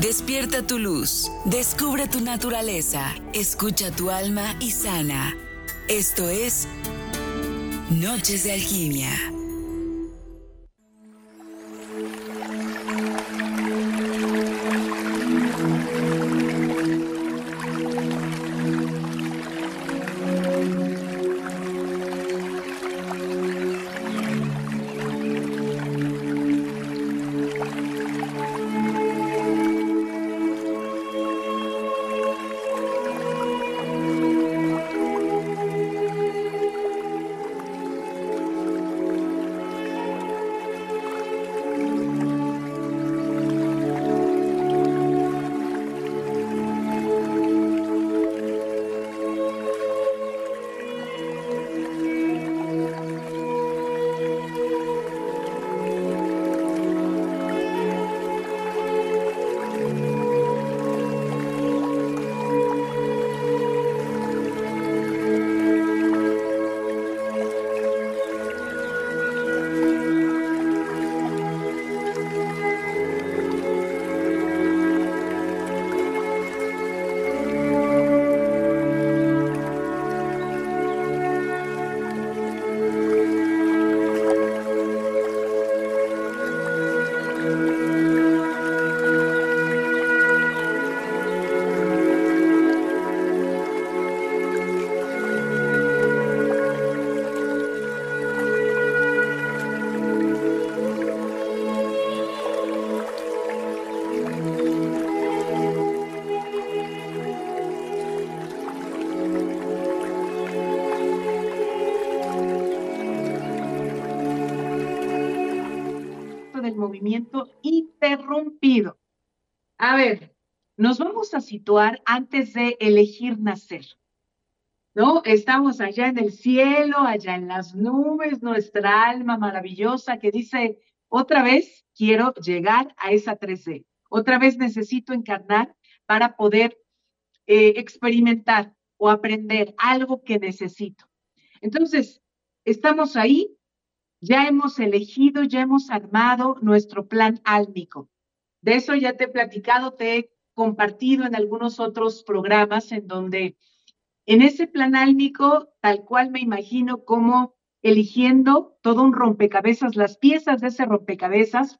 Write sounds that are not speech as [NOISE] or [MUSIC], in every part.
Despierta tu luz, descubre tu naturaleza, escucha tu alma y sana. Esto es Noches de Alquimia. Interrumpido. A ver, nos vamos a situar antes de elegir nacer. ¿No? Estamos allá en el cielo, allá en las nubes, nuestra alma maravillosa que dice, otra vez quiero llegar a esa 3D. Otra vez necesito encarnar para poder eh, experimentar o aprender algo que necesito. Entonces, estamos ahí ya hemos elegido, ya hemos armado nuestro plan álmico. De eso ya te he platicado, te he compartido en algunos otros programas en donde en ese plan álmico, tal cual me imagino como eligiendo todo un rompecabezas, las piezas de ese rompecabezas,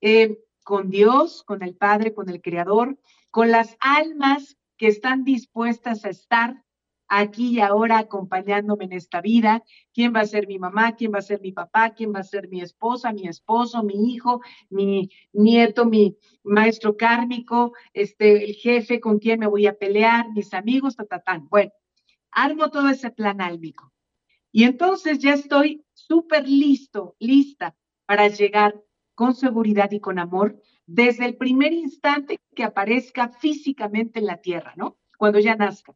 eh, con Dios, con el Padre, con el Creador, con las almas que están dispuestas a estar aquí y ahora acompañándome en esta vida, quién va a ser mi mamá, quién va a ser mi papá, quién va a ser mi esposa, mi esposo, mi hijo, mi nieto, mi maestro kármico, este, el jefe con quien me voy a pelear, mis amigos, tatatán. Bueno, armo todo ese plan álmico. Y entonces ya estoy súper listo, lista para llegar con seguridad y con amor desde el primer instante que aparezca físicamente en la tierra, ¿no? Cuando ya nazca.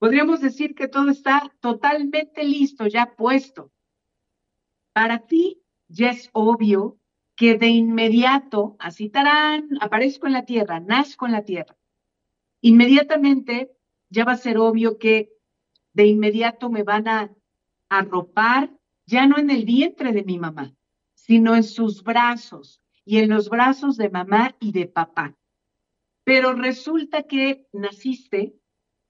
Podríamos decir que todo está totalmente listo, ya puesto. Para ti ya es obvio que de inmediato, así tarán, aparezco en la tierra, nazco en la tierra. Inmediatamente ya va a ser obvio que de inmediato me van a arropar, ya no en el vientre de mi mamá, sino en sus brazos y en los brazos de mamá y de papá. Pero resulta que naciste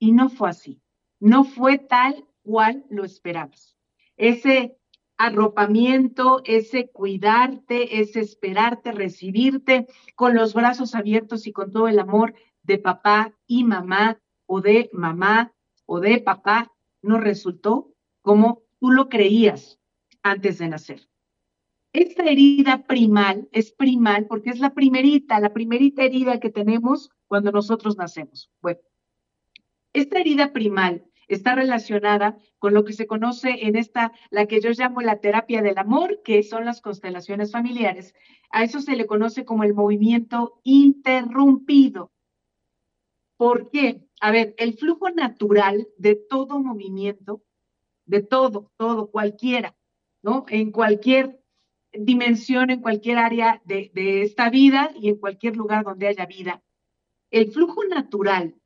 y no fue así. No fue tal cual lo esperabas. Ese arropamiento, ese cuidarte, ese esperarte, recibirte con los brazos abiertos y con todo el amor de papá y mamá o de mamá o de papá, no resultó como tú lo creías antes de nacer. Esta herida primal es primal porque es la primerita, la primerita herida que tenemos cuando nosotros nacemos. Bueno, esta herida primal está relacionada con lo que se conoce en esta, la que yo llamo la terapia del amor, que son las constelaciones familiares. A eso se le conoce como el movimiento interrumpido. ¿Por qué? A ver, el flujo natural de todo movimiento, de todo, todo, cualquiera, ¿no? En cualquier dimensión, en cualquier área de, de esta vida y en cualquier lugar donde haya vida. El flujo natural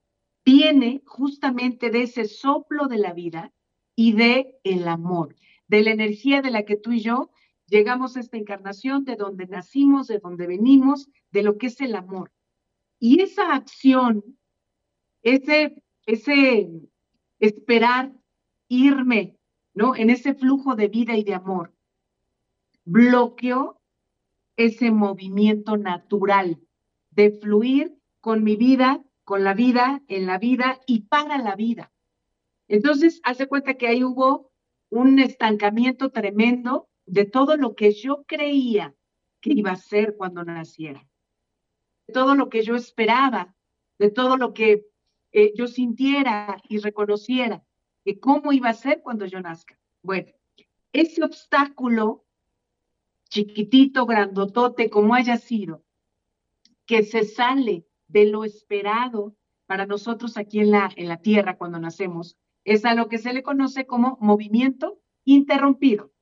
viene justamente de ese soplo de la vida y de el amor, de la energía de la que tú y yo llegamos a esta encarnación, de donde nacimos, de donde venimos, de lo que es el amor. Y esa acción, ese, ese esperar irme, ¿no? En ese flujo de vida y de amor, bloqueó ese movimiento natural de fluir con mi vida, con la vida, en la vida y para la vida. Entonces, hace cuenta que ahí hubo un estancamiento tremendo de todo lo que yo creía que iba a ser cuando naciera, de todo lo que yo esperaba, de todo lo que eh, yo sintiera y reconociera, que cómo iba a ser cuando yo nazca. Bueno, ese obstáculo, chiquitito, grandotote, como haya sido, que se sale de lo esperado para nosotros aquí en la, en la Tierra cuando nacemos, es a lo que se le conoce como movimiento interrumpido.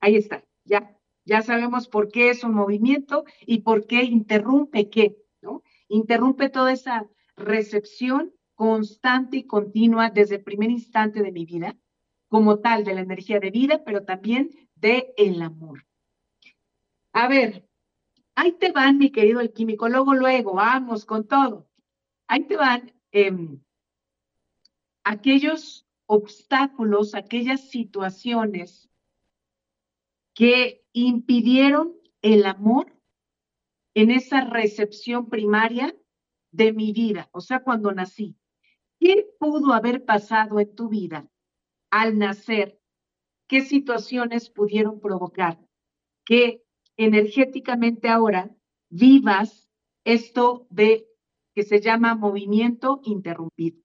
Ahí está, ya, ya sabemos por qué es un movimiento y por qué interrumpe qué, ¿no? Interrumpe toda esa recepción constante y continua desde el primer instante de mi vida, como tal de la energía de vida, pero también de el amor. A ver, ahí te van, mi querido alquímico, luego, luego, vamos con todo. Ahí te van em, aquellos obstáculos, aquellas situaciones que impidieron el amor en esa recepción primaria de mi vida, o sea, cuando nací. ¿Qué pudo haber pasado en tu vida al nacer? ¿Qué situaciones pudieron provocar que energéticamente ahora vivas esto de que se llama movimiento interrumpido?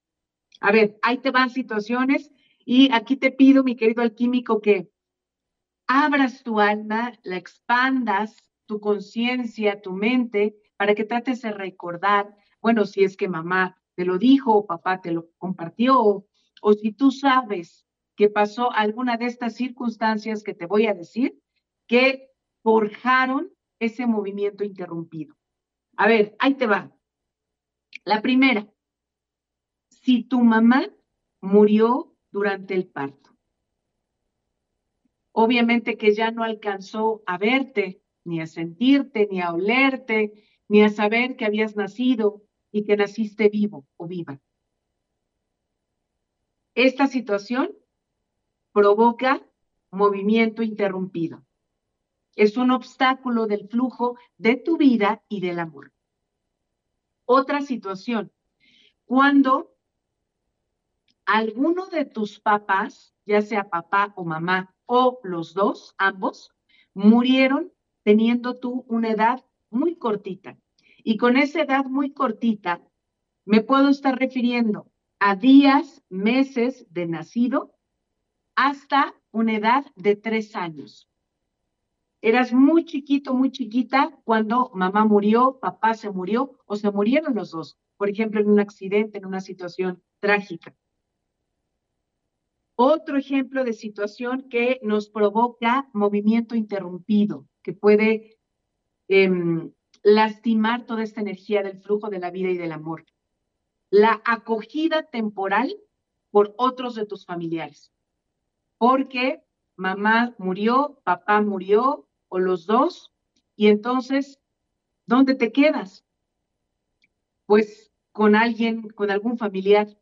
A ver, ahí te van situaciones y aquí te pido, mi querido alquímico, que abras tu alma, la expandas, tu conciencia, tu mente, para que trates de recordar, bueno, si es que mamá te lo dijo o papá te lo compartió, o, si tú sabes que pasó alguna de estas circunstancias que te voy a decir, que forjaron ese movimiento interrumpido. A ver, ahí te va. La primera, si tu mamá murió durante el parto, obviamente que ya no alcanzó a verte, ni a sentirte, ni a olerte, ni a saber que habías nacido y que naciste vivo o viva. Esta situación provoca movimiento interrumpido. Es un obstáculo del flujo de tu vida y del amor. Otra situación, cuando alguno de tus papás, ya sea papá o mamá o los dos, ambos, murieron teniendo tú una edad muy cortita. Y con esa edad muy cortita, me puedo estar refiriendo a días, meses de nacido hasta una edad de tres años. Eras muy chiquito, muy chiquita cuando mamá murió, papá se murió o se murieron los dos, por ejemplo, en un accidente, en una situación trágica. Otro ejemplo de situación que nos provoca movimiento interrumpido, que puede em, lastimar toda esta energía del flujo de la vida y del amor. La acogida temporal por otros de tus familiares. Porque mamá murió, papá murió, o los dos, y entonces, ¿dónde te quedas? Pues con alguien, con algún familiar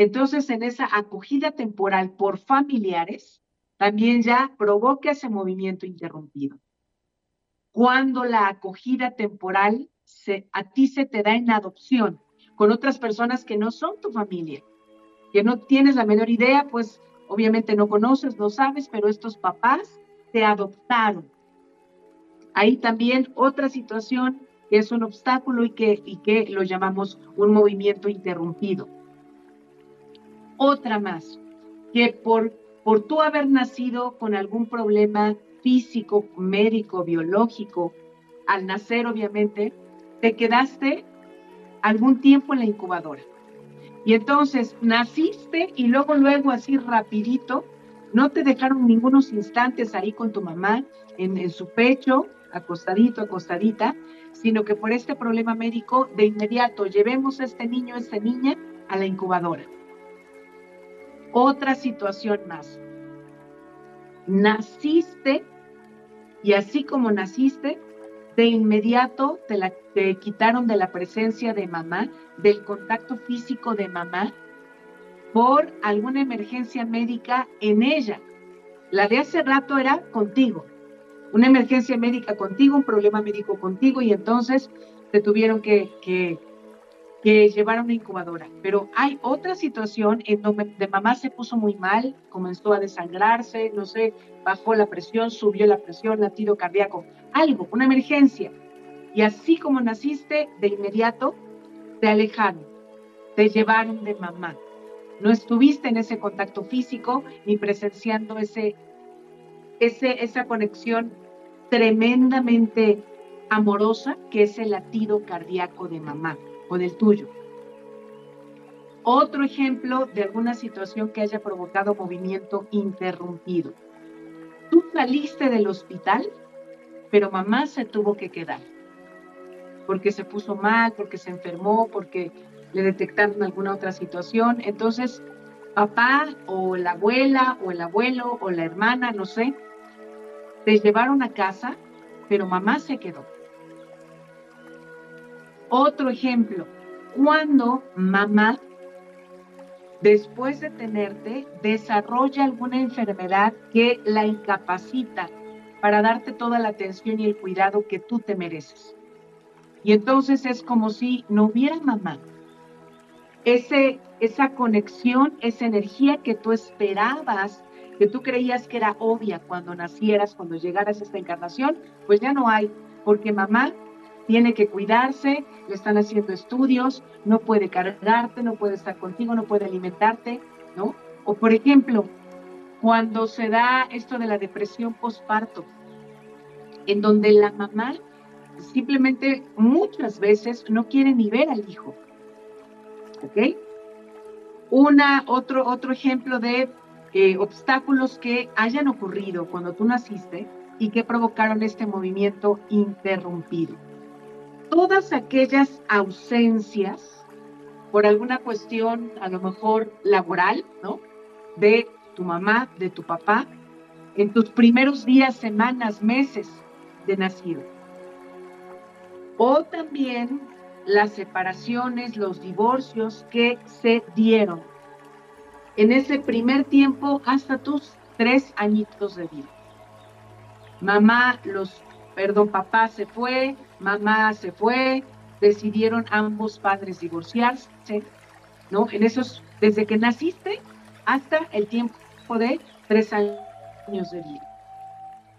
entonces, en esa acogida temporal por familiares, también ya provoca ese movimiento interrumpido. Cuando la acogida temporal a ti se te da en adopción con otras personas que no son tu familia, que no tienes la menor idea, pues obviamente no conoces, no sabes, pero estos papás te adoptaron. Ahí también otra situación que es un obstáculo y que, y que lo llamamos un movimiento interrumpido otra más, que por, por tú haber nacido con algún problema físico, médico, biológico, al nacer obviamente, te quedaste algún tiempo en la incubadora. Y entonces naciste y luego, luego así rapidito, no te dejaron ningunos instantes ahí con tu mamá en, su pecho, acostadito, acostadita, sino que por este problema médico de inmediato llevemos a este niño, a esta niña a la incubadora otra situación más. Naciste y así como naciste, de inmediato te quitaron de la presencia de mamá, del contacto físico de mamá, por alguna emergencia médica en ella. La de hace rato era contigo, una emergencia médica contigo, un problema médico contigo y entonces te tuvieron que, llevar a una incubadora. Pero hay otra situación en donde de mamá se puso muy mal, comenzó a desangrarse, no sé, bajó la presión, subió la presión, latido cardíaco, algo, una emergencia. Y así como naciste, de inmediato te alejaron, te llevaron de mamá. No estuviste en ese contacto físico ni presenciando ese, esa conexión tremendamente amorosa que es el latido cardíaco de mamá o del tuyo. Otro ejemplo de alguna situación que haya provocado movimiento interrumpido. Tú saliste del hospital, pero mamá se tuvo que quedar porque se puso mal, porque se enfermó, porque le detectaron alguna otra situación. Entonces, papá o la abuela o el abuelo o la hermana, no sé, te llevaron a casa, pero mamá se quedó. Otro ejemplo, cuando mamá, después de tenerte, desarrolla alguna enfermedad que la incapacita para darte toda la atención y el cuidado que tú te mereces. Y entonces es como si no hubiera mamá. Ese, esa conexión, esa energía que tú esperabas, que tú creías que era obvia cuando nacieras, cuando llegaras a esta encarnación, pues ya no hay, porque mamá tiene que cuidarse, le están haciendo estudios, no puede cargarte, no puede estar contigo, no puede alimentarte, ¿no? O por ejemplo, cuando se da esto de la depresión postparto, en donde la mamá simplemente muchas veces no quiere ni ver al hijo. ¿Ok? Una, otro, otro ejemplo de eh, obstáculos que hayan ocurrido cuando tú naciste y que provocaron este movimiento interrumpido todas aquellas ausencias por alguna cuestión a lo mejor laboral, ¿no? De tu mamá, de tu papá, en tus primeros días, semanas, meses de nacido. O también las separaciones, los divorcios que se dieron en ese primer tiempo hasta tus tres añitos de vida. Mamá los perdón, papá se fue, mamá se fue, decidieron ambos padres divorciarse, ¿no? En esos, desde que naciste hasta el tiempo de tres años de vida.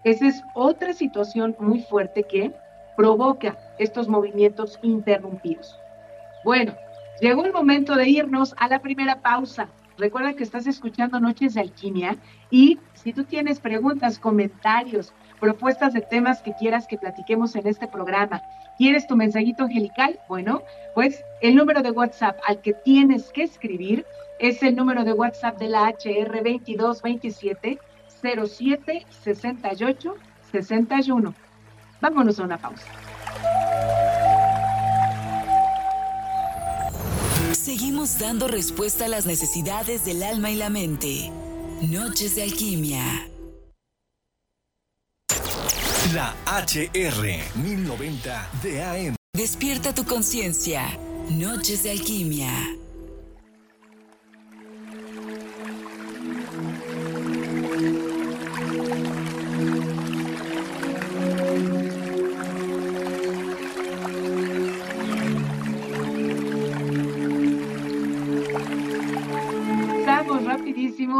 Esa es otra situación muy fuerte que provoca estos movimientos interrumpidos. Bueno, llegó el momento de irnos a la primera pausa. Recuerda que estás escuchando Noches de Alquimia y si tú tienes preguntas, comentarios, propuestas de temas que quieras que platiquemos en este programa, ¿quieres tu mensajito angelical? Bueno, pues el número de WhatsApp al que tienes que escribir es el número de WhatsApp de la HR 2227 07 68 61. Vámonos a una pausa. Seguimos dando respuesta a las necesidades del alma y la mente. Noches de alquimia. La HR 1090 de AM. Despierta tu conciencia. Noches de alquimia.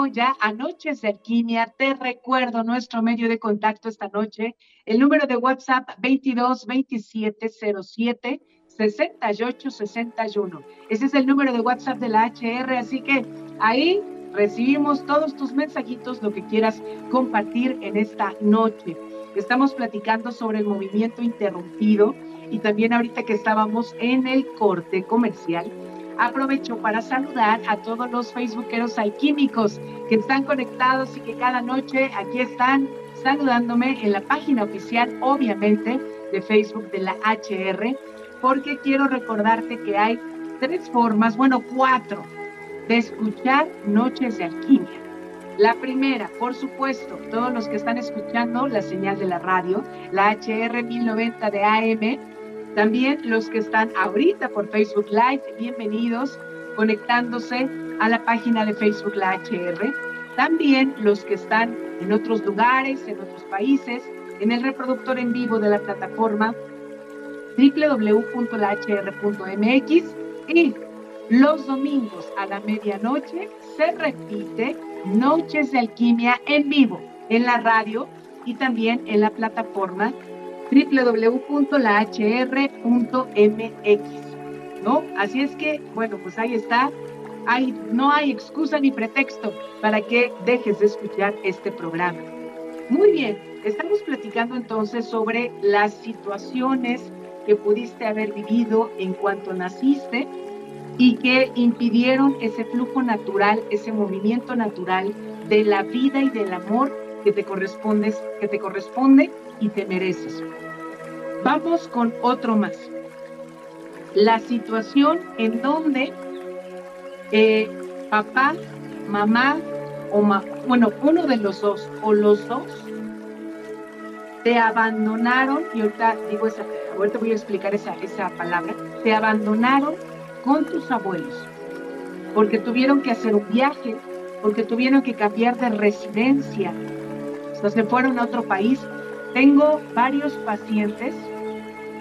Ya anoche Cerquinia. Te recuerdo nuestro medio de contacto esta noche, el número de WhatsApp 22 27 07 68 61. Ese es el número de WhatsApp de la HR, así que ahí recibimos todos tus mensajitos, lo que quieras compartir en esta noche. Estamos platicando sobre el movimiento interrumpido y también ahorita que estábamos en el corte comercial aprovecho para saludar a todos los facebookeros alquímicos que están conectados y que cada noche aquí están saludándome en la página oficial, obviamente, de Facebook de la HR, porque quiero recordarte que hay tres formas, bueno, cuatro, de escuchar Noches de Alquimia. La primera, por supuesto, todos los que están escuchando la señal de la radio, la HR 1090 de AM, también los que están ahorita por Facebook Live, bienvenidos, conectándose a la página de Facebook La HR. También los que están en otros lugares, en otros países, en el reproductor en vivo de la plataforma www.lahr.mx y los domingos a la medianoche se repite Noches de Alquimia en vivo en la radio y también en la plataforma www.lahr.mx. ¿No? Así es que, bueno, pues ahí está. No hay excusa ni pretexto para que dejes de escuchar este programa. Muy bien, estamos platicando entonces sobre las situaciones que pudiste haber vivido en cuanto naciste y que impidieron ese flujo natural, ese movimiento natural de la vida y del amor que te corresponde, que te corresponde y te mereces. Vamos con otro más. La situación en donde eh, papá, mamá o bueno, uno de los dos o los dos te abandonaron, y ahorita digo esa, ahorita voy a explicar esa, esa palabra, te abandonaron con tus abuelos, porque tuvieron que hacer un viaje, porque tuvieron que cambiar de residencia, o se fueron a otro país. Tengo varios pacientes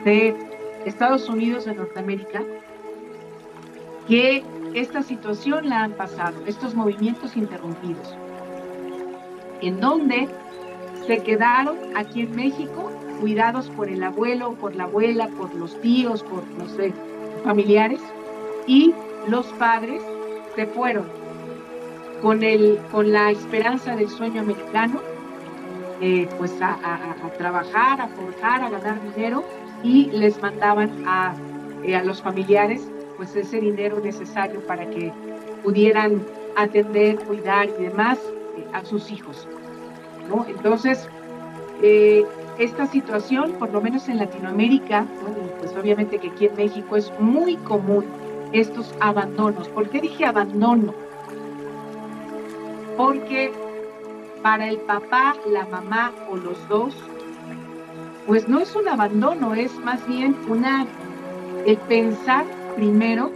de Estados Unidos, de Norteamérica, que esta situación la han pasado, estos movimientos interrumpidos, en donde se quedaron aquí en México cuidados por el abuelo, por la abuela, por los tíos, por, no sé, familiares, y los padres se fueron con, el, con la esperanza del sueño americano, eh, pues a, trabajar, a forjar, a ganar dinero, y les mandaban a, eh, a los familiares pues ese dinero necesario para que pudieran atender, cuidar y demás eh, a sus hijos. ¿no? Entonces, esta situación, por lo menos en Latinoamérica, bueno, pues obviamente que aquí en México es muy común estos abandonos. ¿Por qué dije abandono? Porque para el papá, la mamá o los dos, pues no es un abandono, es más bien una el pensar primero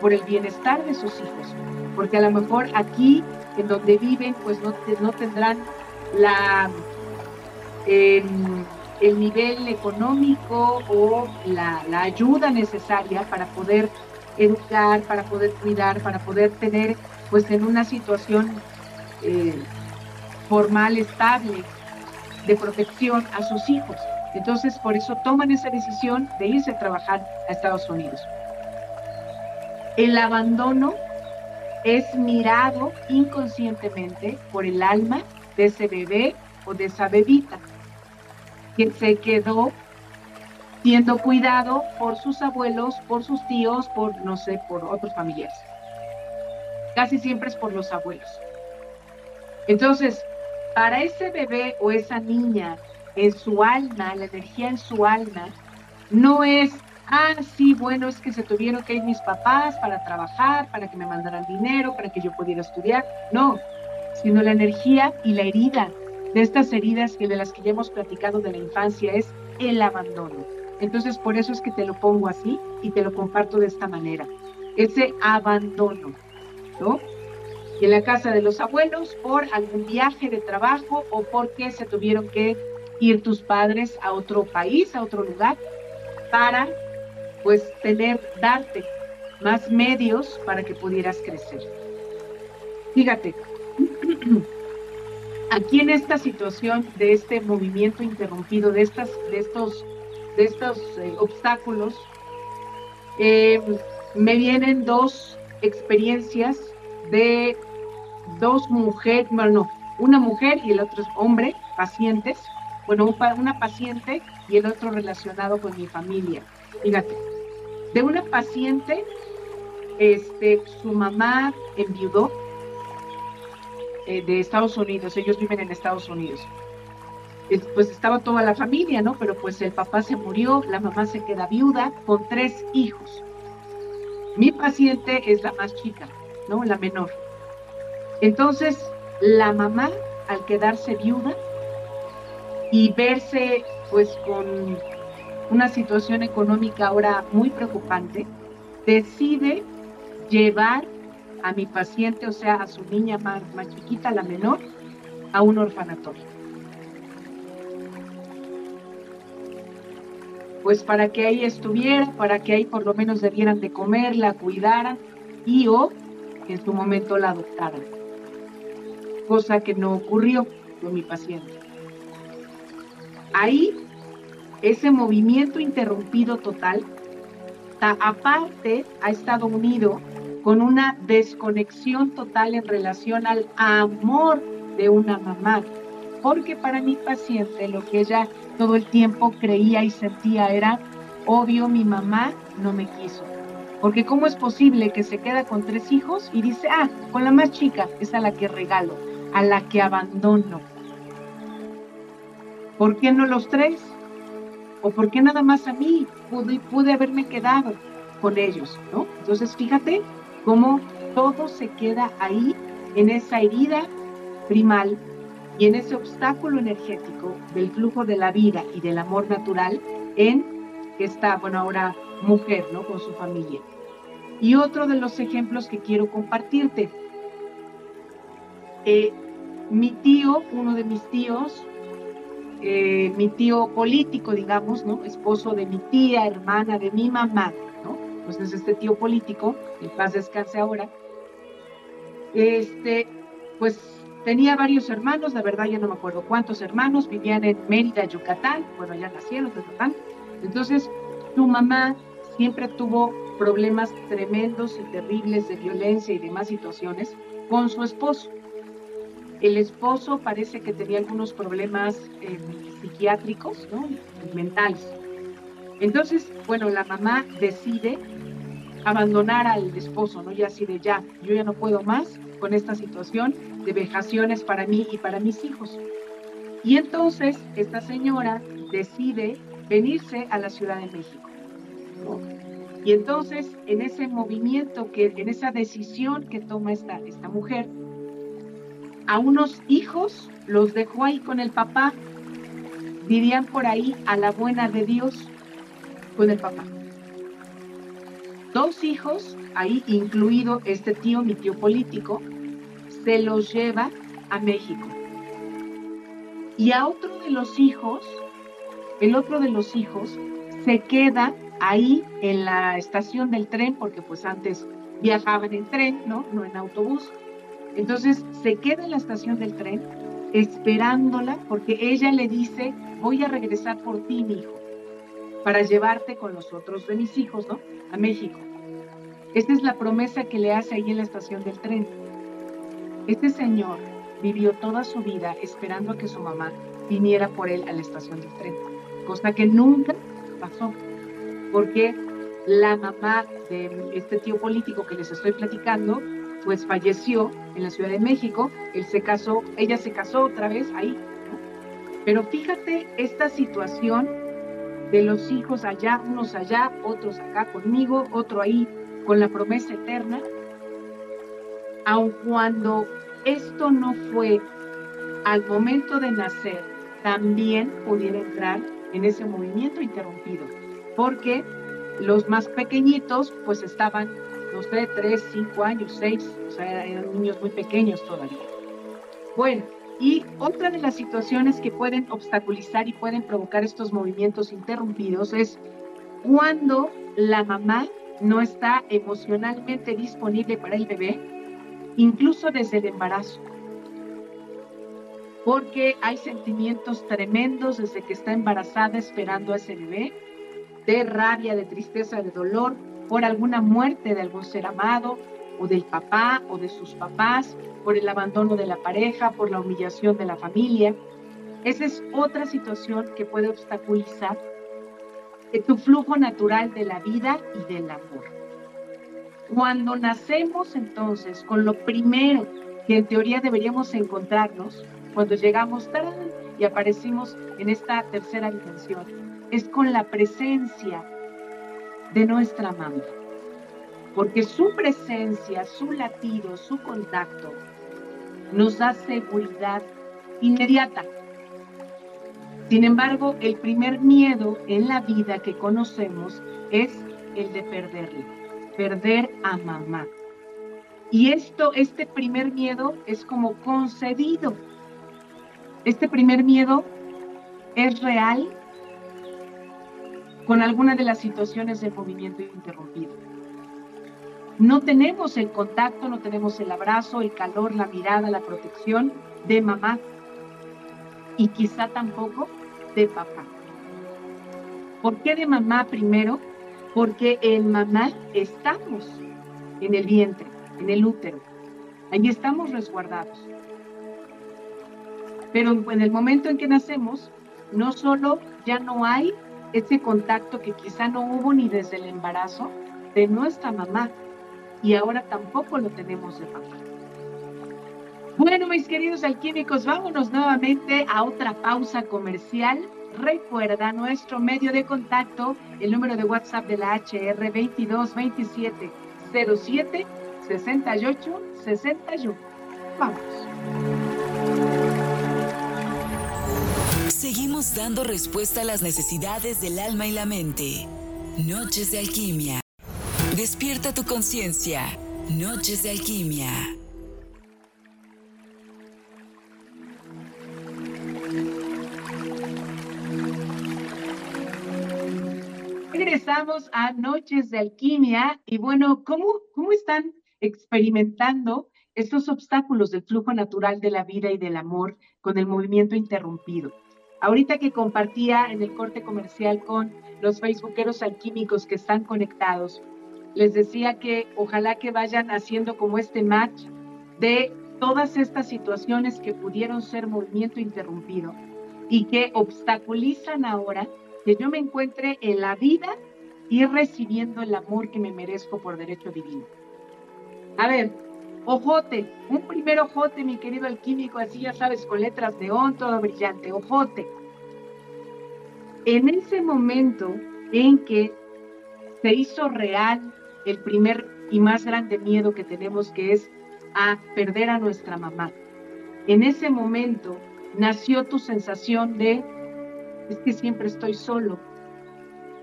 por el bienestar de sus hijos, porque a lo mejor aquí en donde viven, pues no, no tendrán la el nivel económico o la, ayuda necesaria para poder educar, para poder cuidar, para poder tener pues en una situación eh, formal, estable, de protección a sus hijos. Entonces, por eso toman esa decisión de irse a trabajar a Estados Unidos. El abandono es mirado inconscientemente por el alma de ese bebé o de esa bebita que se quedó siendo cuidado por sus abuelos, por sus tíos, por, no sé, por otros familiares. Casi siempre es por los abuelos. Entonces, para ese bebé o esa niña, en su alma, la energía en su alma, no es, ah, sí, bueno, es que se tuvieron que ir mis papás para trabajar, para que me mandaran dinero, para que yo pudiera estudiar. No, sino la energía y la herida de estas heridas que de las que ya hemos platicado de la infancia es el abandono. Entonces, por eso es que te lo pongo así y te lo comparto de esta manera. Ese abandono, ¿no? En la casa de los abuelos por algún viaje de trabajo o porque se tuvieron que ir tus padres a otro país, a otro lugar, para pues tener, darte más medios para que pudieras crecer. Fíjate, [CLEARS THROAT] aquí en esta situación de este movimiento interrumpido, de, estas, de estos, de estos eh, obstáculos, eh, me vienen dos experiencias de dos mujeres, bueno, una mujer y el otro es hombre, pacientes, bueno, una paciente y el otro relacionado con mi familia. Fíjate, de una paciente, este, su mamá enviudó eh, de Estados Unidos, ellos viven en Estados Unidos. Pues estaba toda la familia, ¿no? Pero pues el papá se murió, la mamá se queda viuda con tres hijos. Mi paciente es la más chica, ¿no? La menor. Entonces, la mamá, al quedarse viuda y verse pues con una situación económica ahora muy preocupante, decide llevar a mi paciente, o sea, a su niña más, más chiquita, la menor, a un orfanatorio. Pues para que ahí estuviera, para que ahí por lo menos debieran de comer, la cuidaran y o en su momento la adoptaran. Cosa que no ocurrió con mi paciente. Ahí, ese movimiento interrumpido total, aparte ha estado unido con una desconexión total en relación al amor de una mamá. Porque para mi paciente lo que ella todo el tiempo creía y sentía era, obvio, mi mamá no me quiso. Porque ¿cómo es posible que se queda con tres hijos y dice, ah, con la más chica es a la que regalo, a la que abandono? ¿Por qué no los tres? ¿O por qué nada más a mí? Pude, pude haberme quedado con ellos, ¿no? Entonces, fíjate cómo todo se queda ahí, en esa herida primal y en ese obstáculo energético del flujo de la vida y del amor natural en esta, bueno, ahora mujer, ¿no? Con su familia. Y otro de los ejemplos que quiero compartirte. Eh, mi tío, uno de mis tíos, eh, mi tío político, digamos, ¿no? Esposo de mi tía, hermana de mi mamá, ¿no? Pues es este tío político, en paz descanse ahora. Este, pues Tenía varios hermanos, la verdad ya no me acuerdo cuántos hermanos, vivían en Mérida, Yucatán, bueno, ya nacieron, Yucatán. Entonces, su mamá siempre tuvo problemas tremendos y terribles de violencia y demás situaciones con su esposo. El esposo parece que tenía algunos problemas eh, psiquiátricos, ¿no? mentales. Entonces, bueno, la mamá decide abandonar al esposo, ¿no? Ya así de ya, yo ya no puedo más con esta situación, de vejaciones para mí y para mis hijos. Y entonces esta señora decide venirse a la Ciudad de México. Y entonces en ese movimiento, que, en esa decisión que toma esta, esta mujer, a unos hijos los dejó ahí con el papá, dirían por ahí a la buena de Dios con el papá. Dos hijos, ahí incluido este tío, mi tío político, se los lleva a México. Y a otro de los hijos, el otro de los hijos, se queda ahí en la estación del tren, porque pues antes viajaban en tren, ¿no? No en autobús. Entonces se queda en la estación del tren esperándola porque ella le dice, voy a regresar por ti, mi hijo, para llevarte con los otros de mis hijos, ¿no? A México. Esta es la promesa que le hace ahí en la estación del tren. Este señor vivió toda su vida esperando a que su mamá viniera por él a la estación del tren, cosa que nunca pasó, porque la mamá de este tío político que les estoy platicando, pues falleció en la Ciudad de México, él se casó, ella se casó otra vez ahí. Pero fíjate esta situación de los hijos allá, unos allá, otros acá conmigo, otro ahí con la promesa eterna, aun cuando esto no fue al momento de nacer, también pudiera entrar en ese movimiento interrumpido, porque los más pequeñitos pues estaban, no sé, tres, cinco años, seis, o sea, eran niños muy pequeños todavía. Bueno, y otra de las situaciones que pueden obstaculizar y pueden provocar estos movimientos interrumpidos es cuando la mamá no está emocionalmente disponible para el bebé incluso desde el embarazo. Porque hay sentimientos tremendos desde que está embarazada esperando a ese bebé, de rabia, de tristeza, de dolor, por alguna muerte de algún ser amado, o del papá o de sus papás, por el abandono de la pareja, por la humillación de la familia. Esa es otra situación que puede obstaculizar tu flujo natural de la vida y del amor. Cuando nacemos entonces con lo primero que en teoría deberíamos encontrarnos, cuando llegamos y aparecimos en esta tercera dimensión, es con la presencia de nuestra madre. Porque su presencia, su latido, su contacto, nos da seguridad inmediata. Sin embargo, el primer miedo en la vida que conocemos es el de perderle, perder a mamá. Y esto, este primer miedo es como concedido. Este primer miedo es real con alguna de las situaciones del movimiento interrumpido. No tenemos el contacto, no tenemos el abrazo, el calor, la mirada, la protección de mamá y quizá tampoco de papá. ¿Por qué de mamá primero? Porque en mamá estamos en el vientre, en el útero. Ahí estamos resguardados. Pero en el momento en que nacemos, no solo ya no hay ese contacto que quizá no hubo ni desde el embarazo de nuestra mamá y ahora tampoco lo tenemos de papá. Bueno, mis queridos alquímicos, vámonos nuevamente a otra pausa comercial. Recuerda nuestro medio de contacto, el número de WhatsApp de la HR 2227 07 68 61. Vamos. Seguimos dando respuesta a las necesidades del alma y la mente. Noches de alquimia. Despierta tu conciencia. Noches de alquimia. Regresamos a Noches de Alquimia y bueno, ¿cómo, cómo están experimentando estos obstáculos del flujo natural de la vida y del amor con el movimiento interrumpido? Ahorita que compartía en el corte comercial con los facebookeros alquímicos que están conectados, les decía que ojalá que vayan haciendo como este match de todas estas situaciones que pudieron ser movimiento interrumpido y que obstaculizan ahora que yo me encuentre en la vida y recibiendo el amor que me merezco por derecho divino. A ver, ojote, un primer ojote, mi querido alquímico, así ya sabes, con letras de on, todo brillante, ojote. En ese momento en que se hizo real el primer y más grande miedo que tenemos, que es a perder a nuestra mamá, en ese momento nació tu sensación de es que siempre estoy solo,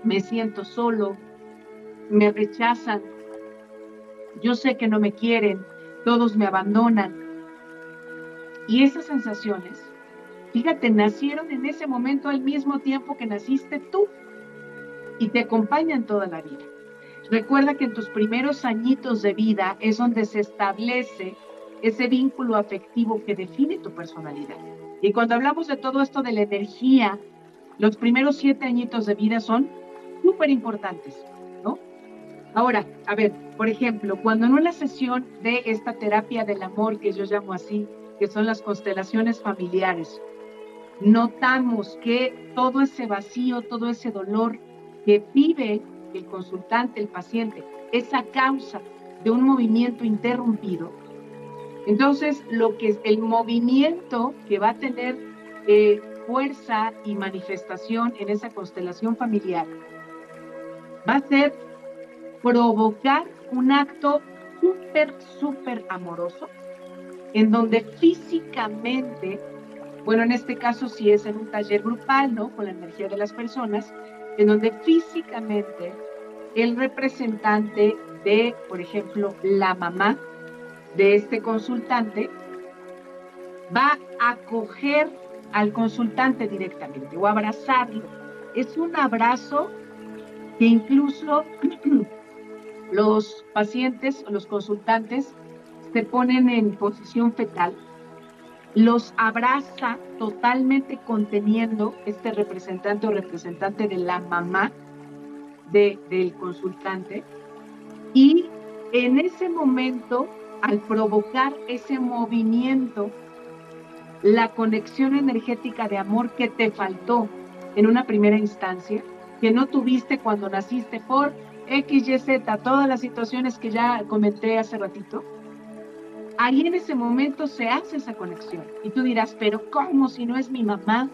me siento solo, me rechazan, yo sé que no me quieren, todos me abandonan. Y esas sensaciones, fíjate, nacieron en ese momento al mismo tiempo que naciste tú y te acompañan toda la vida. Recuerda que en tus primeros añitos de vida es donde se establece ese vínculo afectivo que define tu personalidad. Y cuando hablamos de todo esto de la energía los primeros siete añitos de vida son súper importantes. Ahora, a ver, por ejemplo, cuando en una sesión de esta terapia del amor, que yo llamo así, que son las constelaciones familiares, notamos que todo ese vacío, todo ese dolor que vive el consultante, el paciente, es a causa de un movimiento interrumpido. Entonces, lo que es el movimiento que va a tener eh, fuerza y manifestación en esa constelación familiar va a ser provocar un acto súper, súper amoroso, en donde físicamente, bueno, en este caso si es en un taller grupal, ¿no? Con la energía de las personas, en donde físicamente el representante de, por ejemplo, la mamá de este consultante, va a coger al consultante directamente o abrazarlo. Es un abrazo que incluso [CLEARS THROAT] los pacientes o los consultantes se ponen en posición fetal, los abraza totalmente conteniendo este representante o representante de la mamá de, del consultante y en ese momento, al provocar ese movimiento la conexión energética de amor que te faltó en una primera instancia, que no tuviste cuando naciste por X, Y, Z, todas las situaciones que ya comenté hace ratito, ahí en ese momento se hace esa conexión. Y tú dirás, pero ¿cómo si no es mi mamá?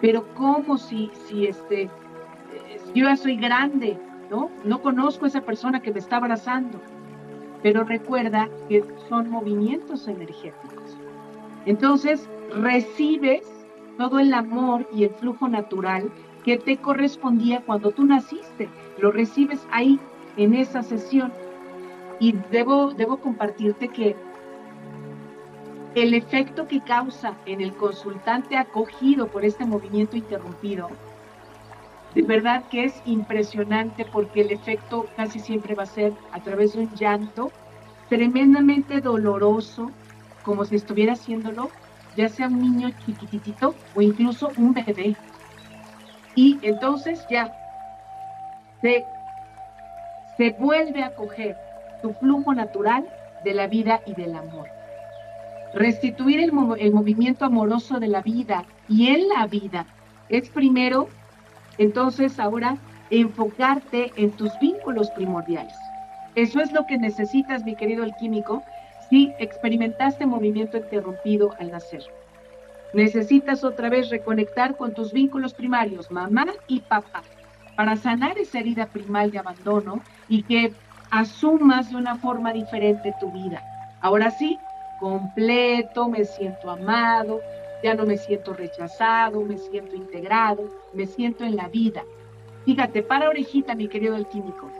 Pero ¿cómo si, si este, yo ya soy grande, ¿no? No conozco a esa persona que me está abrazando. Pero recuerda que son movimientos energéticos Entonces, recibes todo el amor y el flujo natural que te correspondía cuando tú naciste. Lo recibes ahí, en esa sesión. Y debo, debo compartirte que el efecto que causa en el consultante acogido por este movimiento interrumpido, de verdad que es impresionante porque el efecto casi siempre va a ser a través de un llanto tremendamente doloroso, como si estuviera haciéndolo, ya sea un niño chiquititito o incluso un bebé. Y entonces ya se, vuelve a coger tu flujo natural de la vida y del amor. Restituir el, el movimiento amoroso de la vida y en la vida es primero, entonces ahora, enfocarte en tus vínculos primordiales. Eso es lo que necesitas, mi querido alquímico, si experimentaste movimiento interrumpido al nacer. Necesitas otra vez reconectar con tus vínculos primarios, mamá y papá, para sanar esa herida primal de abandono y que asumas de una forma diferente tu vida. Ahora sí, completo, me siento amado, ya no me siento rechazado, me siento integrado, me siento en la vida. Fíjate, para orejita, mi querido alquímico.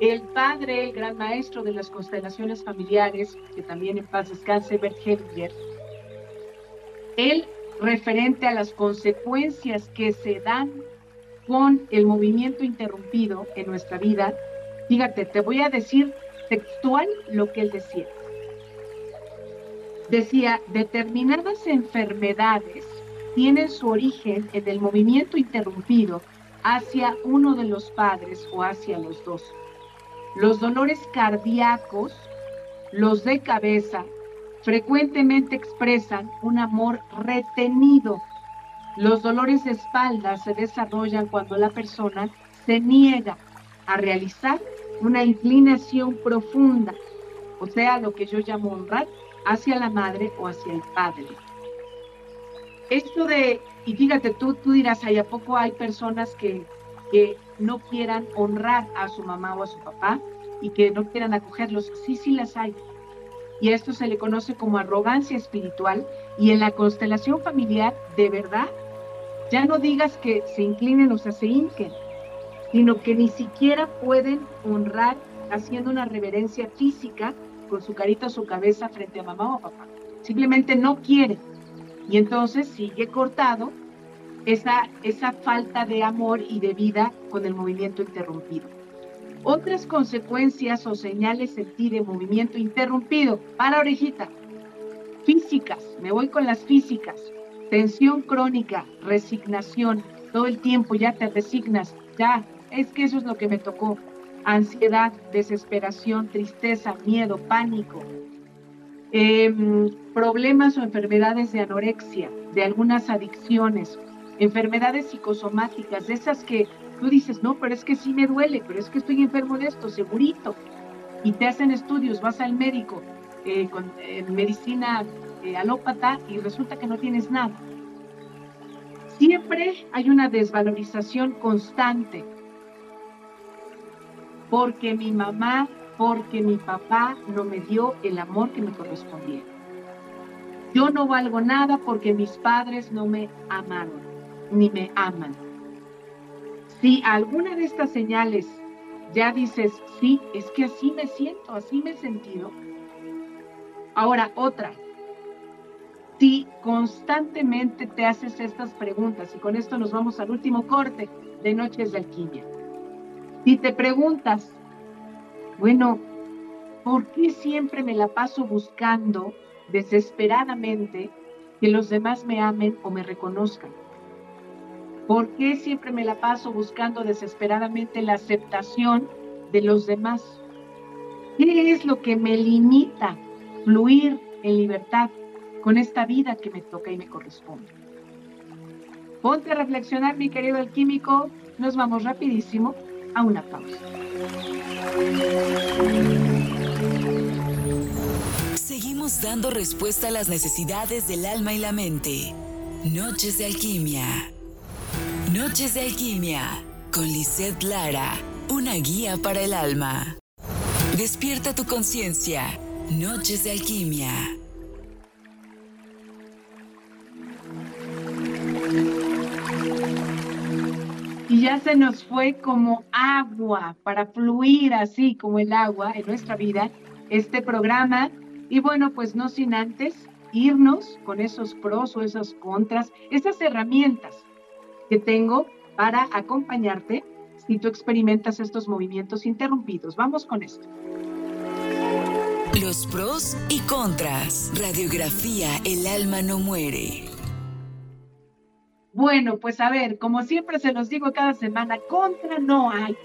El padre, el gran maestro de las constelaciones familiares, que también en paz descanse, Bert Hellinger, él referente a las consecuencias que se dan con el movimiento interrumpido en nuestra vida, fíjate, te voy a decir textual lo que él decía. Decía, determinadas enfermedades tienen su origen en el movimiento interrumpido hacia uno de los padres o hacia los dos. Los dolores cardíacos, los de cabeza, frecuentemente expresan un amor retenido. Los dolores de espalda se desarrollan cuando la persona se niega a realizar una inclinación profunda, o sea, lo que yo llamo honrar hacia la madre o hacia el padre. Esto de, y fíjate, tú, tú dirás, ¿hay a poco hay personas que, que no quieran honrar a su mamá o a su papá y que no quieran acogerlos. Sí, sí las hay. Y esto se le conoce como arrogancia espiritual y en la constelación familiar, de verdad, ya no digas que se inclinen o se hinquen, sino que ni siquiera pueden honrar haciendo una reverencia física con su carita o su cabeza frente a mamá o papá. Simplemente no quieren. Y entonces sigue cortado esa, esa falta de amor y de vida con el movimiento interrumpido. Otras consecuencias o señales sentir de movimiento interrumpido, para orejita, físicas, me voy con las físicas, tensión crónica, resignación, todo el tiempo ya te resignas, ya, es que eso es lo que me tocó, ansiedad, desesperación, tristeza, miedo, pánico, em, problemas o enfermedades de anorexia, de algunas adicciones, enfermedades psicosomáticas, de esas que tú dices, no, pero es que sí me duele, pero es que estoy enfermo de esto, segurito. Y te hacen estudios, vas al médico eh, con medicina eh, alópata y resulta que no tienes nada. Siempre hay una desvalorización constante porque mi mamá, porque mi papá no me dio el amor que me correspondía. Yo no valgo nada porque mis padres no me amaron ni me aman. Si alguna de estas señales ya dices, sí, es que así me siento, así me he sentido. Ahora, otra. Si constantemente te haces estas preguntas, y con esto nos vamos al último corte de Noches de Alquimia. Si te preguntas, bueno, ¿por qué siempre me la paso buscando desesperadamente que los demás me amen o me reconozcan? ¿Por qué siempre me la paso buscando desesperadamente la aceptación de los demás? ¿Qué es lo que me limita fluir en libertad con esta vida que me toca y me corresponde? Ponte a reflexionar, mi querido alquímico. Nos vamos rapidísimo a una pausa. Seguimos dando respuesta a las necesidades del alma y la mente. Noches de alquimia. Noches de Alquimia con Lisette Lara, una guía para el alma. Despierta tu conciencia. Noches de Alquimia. Ya se nos fue como agua para fluir así como el agua en nuestra vida este programa. Y bueno, pues no sin antes irnos con esos pros o esas contras, esas herramientas que tengo para acompañarte si tú experimentas estos movimientos interrumpidos. Vamos con esto. Los pros y contras. Radiografía El alma no muere. Bueno, pues a ver, como siempre se los digo cada semana, contra no hay,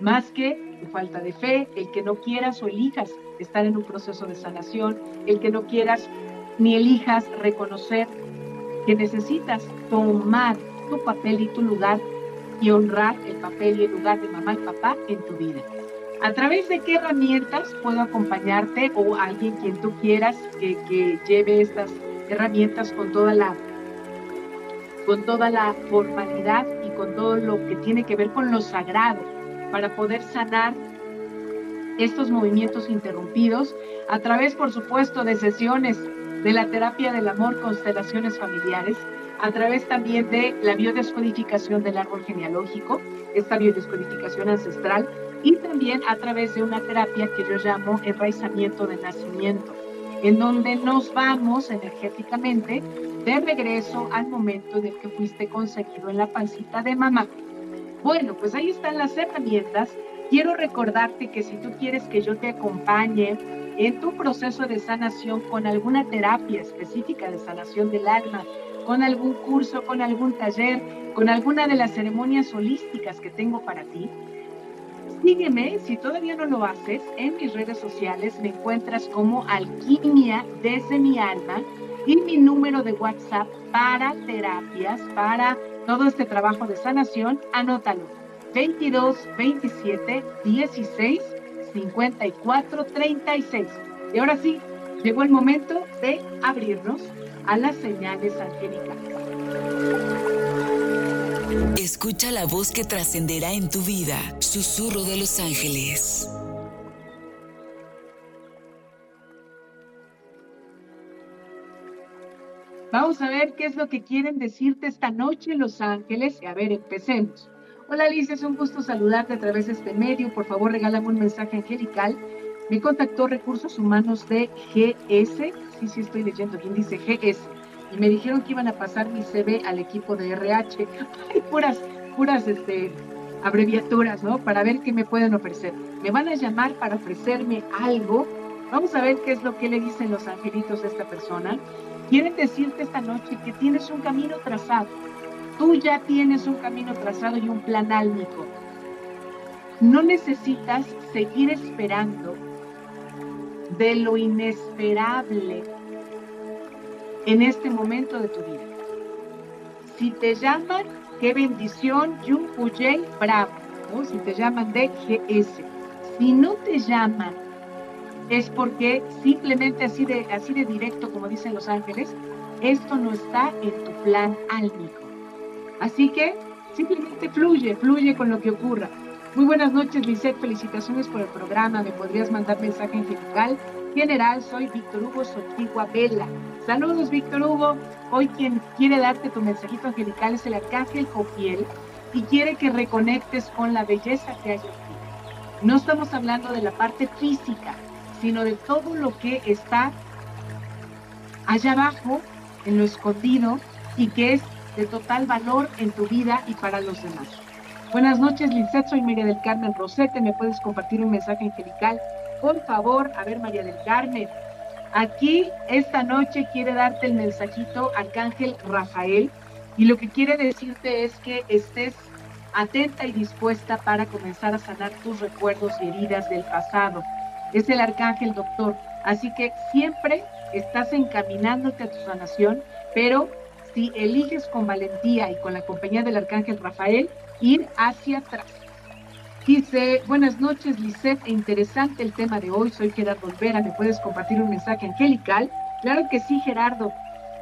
más que falta de fe, el que no quieras o elijas estar en un proceso de sanación, el que no quieras ni elijas reconocer que necesitas tomar tu papel y tu lugar y honrar el papel y el lugar de mamá y papá en tu vida. ¿A través de qué herramientas puedo acompañarte o alguien quien tú quieras que, que lleve estas herramientas con toda la con toda la formalidad y con todo lo que tiene que ver con lo sagrado para poder sanar estos movimientos interrumpidos a través, por supuesto, de sesiones de la terapia del amor, constelaciones familiares, a través también de la biodescodificación del árbol genealógico, esta biodescodificación ancestral, y también a través de una terapia que yo llamo enraizamiento de nacimiento, en donde nos vamos energéticamente de regreso al momento en el que fuiste concebido en la pancita de mamá. Bueno, pues ahí están las herramientas. Quiero recordarte que si tú quieres que yo te acompañe en tu proceso de sanación con alguna terapia específica de sanación del alma, con algún curso, con algún taller, con alguna de las ceremonias holísticas que tengo para ti, sígueme si todavía no lo haces en mis redes sociales. Me encuentras como Alquimia desde mi alma y mi número de WhatsApp para terapias, para todo este trabajo de sanación, anótalo. 22 27 16 54 36. Y ahora sí, llegó el momento de abrirnos a las señales angélicas. Escucha la voz que trascenderá en tu vida, susurro de los ángeles. Vamos a ver qué es lo que quieren decirte esta noche los ángeles. A ver, empecemos. Hola Liz, es un gusto saludarte a través de este medio. Por favor, regálame un mensaje angelical. Me contactó Recursos Humanos de GS. Sí, sí, estoy leyendo bien, dice GS. Y me dijeron que iban a pasar mi CV al equipo de RH. [LAUGHS] Ay, puras, puras este, abreviaturas, ¿no? Para ver qué me pueden ofrecer. Me van a llamar para ofrecerme algo. Vamos a ver qué es lo que le dicen los angelitos a esta persona. Quieren decirte esta noche que tienes un camino trazado Tú ya tienes un camino trazado y un plan álmico. No necesitas seguir esperando de lo inesperable en este momento de tu vida. Si te llaman, qué bendición, Jung bravo. Si te llaman DGS. Si no te llaman, es porque simplemente así de, así de directo, como dicen los ángeles, esto no está en tu plan álmico. Así que simplemente fluye, fluye con lo que ocurra. Muy buenas noches, Lisette. Felicitaciones por el programa. Me podrías mandar mensaje angelical. General, soy Víctor Hugo Sotigua Vela. Saludos, Víctor Hugo. Hoy quien quiere darte tu mensajito angelical es el arcángel Jofiel y quiere que reconectes con la belleza que hay en ti. No estamos hablando de la parte física, sino de todo lo que está allá abajo, en lo escondido, y que es de total valor en tu vida y para los demás. Buenas noches, Lizeth. Soy María del Carmen Rosete. ¿Me puedes compartir un mensaje angelical? Por favor, a ver, María del Carmen. Aquí esta noche quiere darte el mensajito Arcángel Rafael y lo que quiere decirte es que estés atenta y dispuesta para comenzar a sanar tus recuerdos y heridas del pasado. Es el Arcángel Doctor, así que siempre estás encaminándote a tu sanación, pero si eliges con valentía y con la compañía del arcángel Rafael ir hacia atrás. Dice, buenas noches, Lisette, interesante el tema de hoy. Soy Gerardo Olvera, ¿me puedes compartir un mensaje angelical? Claro que sí, Gerardo.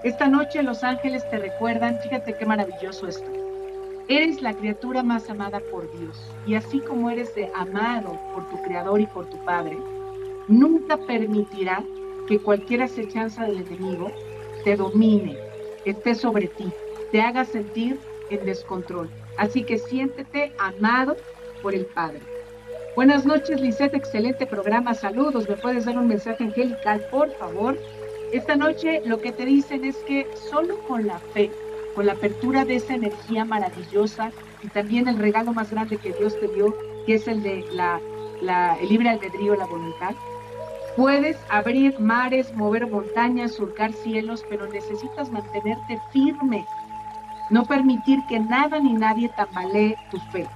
Esta noche los ángeles te recuerdan, fíjate qué maravilloso esto. Eres la criatura más amada por Dios y así como eres amado por tu Creador y por tu Padre, nunca permitirá que cualquier acechanza del enemigo te domine, esté sobre ti, te haga sentir en descontrol. Así que siéntete amado por el Padre. Buenas noches, Lisette. Excelente programa. Saludos. ¿Me puedes dar un mensaje angelical, por favor? Esta noche lo que te dicen es que solo con la fe, con la apertura de esa energía maravillosa y también el regalo más grande que Dios te dio, que es el de la, el libre albedrío, la voluntad, puedes abrir mares, mover montañas, surcar cielos, pero necesitas mantenerte firme, no permitir que nada ni nadie tambalee tu fe.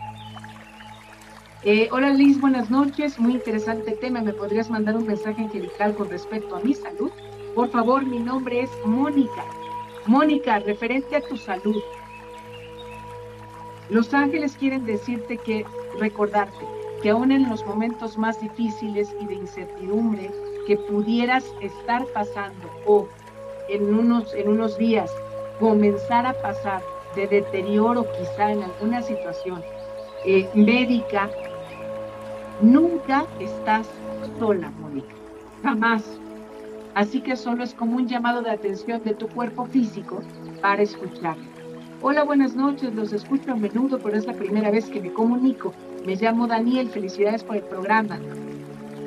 Eh, hola Liz, buenas noches, muy interesante tema. ¿Me podrías mandar un mensaje angelical con respecto a mi salud? Por favor, mi nombre es Mónica. Mónica, referente a tu salud. Los ángeles quieren decirte que, recordarte, que aún en los momentos más difíciles y de incertidumbre que pudieras estar pasando o en unos, en unos días comenzar a pasar de deterioro quizá en alguna situación eh, médica, nunca estás sola, Mónica, jamás. Así que solo es como un llamado de atención de tu cuerpo físico para escucharlo. Hola, buenas noches, los escucho a menudo, pero es la primera vez que me comunico. Me llamo Daniel, felicidades por el programa.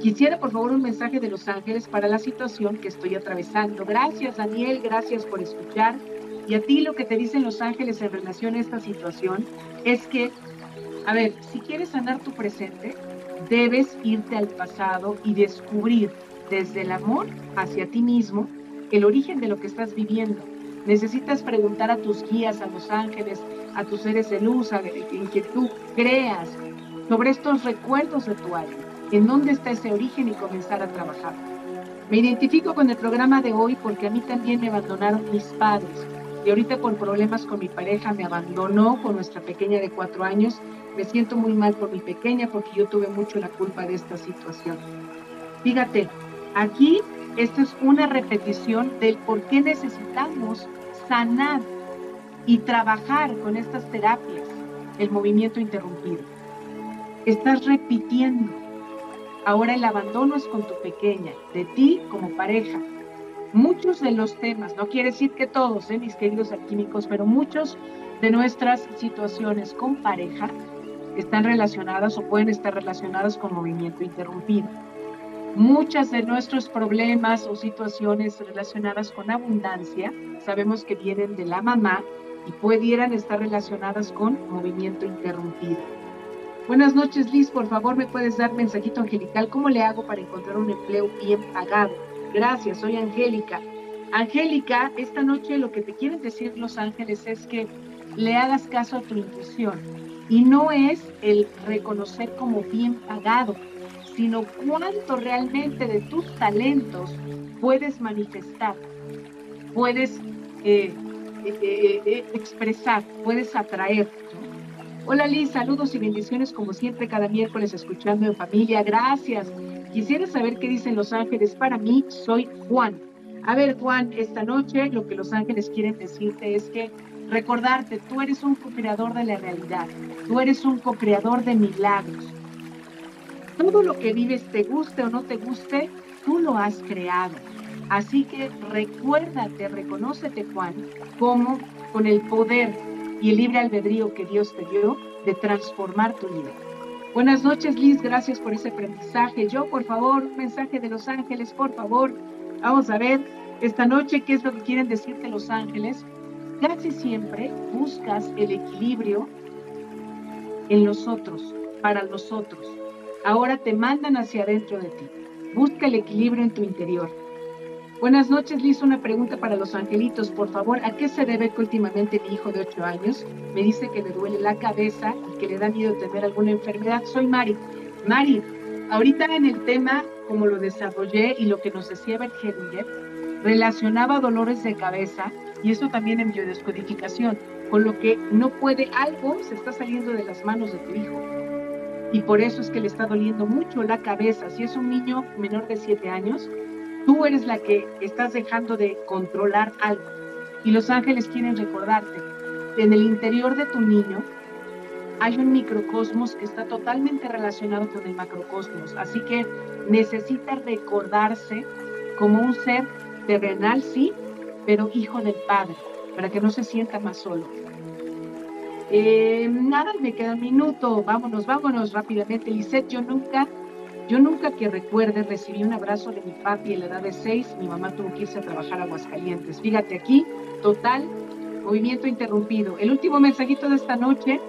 Quisiera por favor un mensaje de los ángeles para la situación que estoy atravesando. Gracias Daniel, gracias por escuchar. Y a ti lo que te dicen los ángeles en relación a esta situación es que, a ver, si quieres sanar tu presente, debes irte al pasado y descubrir desde el amor hacia ti mismo el origen de lo que estás viviendo. Necesitas preguntar a tus guías, a los ángeles, a tus seres de luz, en que tú creas sobre estos recuerdos de tu alma, en dónde está ese origen y comenzar a trabajar. Me identifico con el programa de hoy porque a mí también me abandonaron mis padres y ahorita por problemas con mi pareja me abandonó con nuestra pequeña de cuatro años. Me siento muy mal por mi pequeña porque yo tuve mucho la culpa de esta situación. Fíjate, Aquí esto es una repetición del por qué necesitamos sanar y trabajar con estas terapias el movimiento interrumpido. Estás repitiendo. Ahora el abandono es con tu pequeña, de ti como pareja. Muchos de los temas, no quiere decir que todos, ¿eh, mis queridos alquímicos, pero muchos de nuestras situaciones con pareja están relacionadas o pueden estar relacionadas con movimiento interrumpido. Muchas de nuestros problemas o situaciones relacionadas con abundancia sabemos que vienen de la mamá y pudieran estar relacionadas con movimiento interrumpido. Buenas noches, Liz. Por favor, ¿me puedes dar mensajito angelical? ¿Cómo le hago para encontrar un empleo bien pagado? Gracias, soy Angélica. Angélica, esta noche lo que te quieren decir los ángeles es que le hagas caso a tu intuición y no es el reconocer como bien pagado, sino cuánto realmente de tus talentos puedes manifestar, puedes eh, eh, eh, expresar, puedes atraer. Hola Liz, saludos y bendiciones como siempre cada miércoles escuchando en familia. Gracias. Quisiera saber qué dicen los ángeles. Para mí soy Juan. A ver Juan, esta noche lo que los ángeles quieren decirte es que recordarte, tú eres un co-creador de la realidad, tú eres un co-creador de milagros todo lo que vives, te guste o no te guste, tú lo has creado. Así que recuérdate, reconócete, Juan, como con el poder y el libre albedrío que Dios te dio de transformar tu vida. Buenas noches, Liz, gracias por ese aprendizaje. Yo, por favor, mensaje de los ángeles, por favor. Vamos a ver esta noche qué es lo que quieren decirte los ángeles. Casi siempre buscas el equilibrio en los otros, para los otros ahora te mandan hacia adentro de ti. Busca el equilibrio en tu interior. Buenas noches, Liz. Una pregunta para los angelitos. Por favor, ¿a qué se debe que últimamente mi hijo de 8 años me dice que le duele la cabeza y que le da miedo tener alguna enfermedad? Soy Mari. Mari, ahorita en el tema, como lo desarrollé y lo que nos decía Bert Hellinger, relacionaba dolores de cabeza y eso también en biodescodificación, con lo que no puede, algo se está saliendo de las manos de tu hijo y por eso es que le está doliendo mucho la cabeza. Si es un niño menor de 7 años, tú eres la que estás dejando de controlar algo. Y los ángeles quieren recordarte, en el interior de tu niño hay un microcosmos que está totalmente relacionado con el macrocosmos. Así que necesita recordarse como un ser terrenal, sí, pero hijo del Padre, para que no se sienta más solo. Eh, nada, me queda un minuto. Vámonos, vámonos rápidamente. Lisette, yo nunca, yo nunca que recuerde recibí un abrazo de mi papi a la edad de seis. Mi mamá tuvo que irse a trabajar a Aguascalientes. Fíjate aquí, total, movimiento interrumpido. El último mensajito de esta noche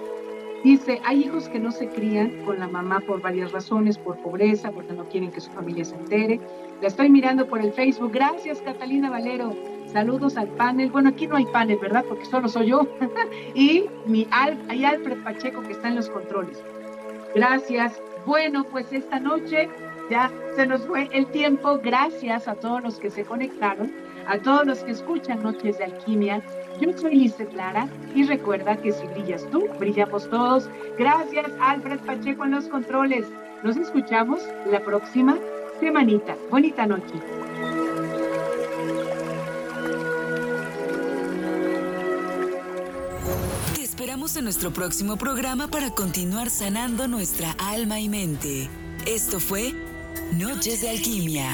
Dice, hay hijos que no se crían con la mamá por varias razones, por pobreza, porque no quieren que su familia se entere. La estoy mirando por el Facebook. Gracias, Catalina Valero. Saludos al panel. Bueno, aquí no hay panel, ¿verdad? Porque solo soy yo. [LAUGHS] y mi Al, hay Alfred Pacheco que está en los controles. Gracias. Bueno, pues esta noche ya se nos fue el tiempo. Gracias a todos los que se conectaron, a todos los que escuchan Noches de Alquimia. Yo soy Lizeth Lara y recuerda que si brillas tú, brillamos todos. Gracias, Alfred Pacheco en los controles. Nos escuchamos la próxima semanita. Bonita noche. Esperamos en nuestro próximo programa para continuar sanando nuestra alma y mente. Esto fue Noches de Alquimia.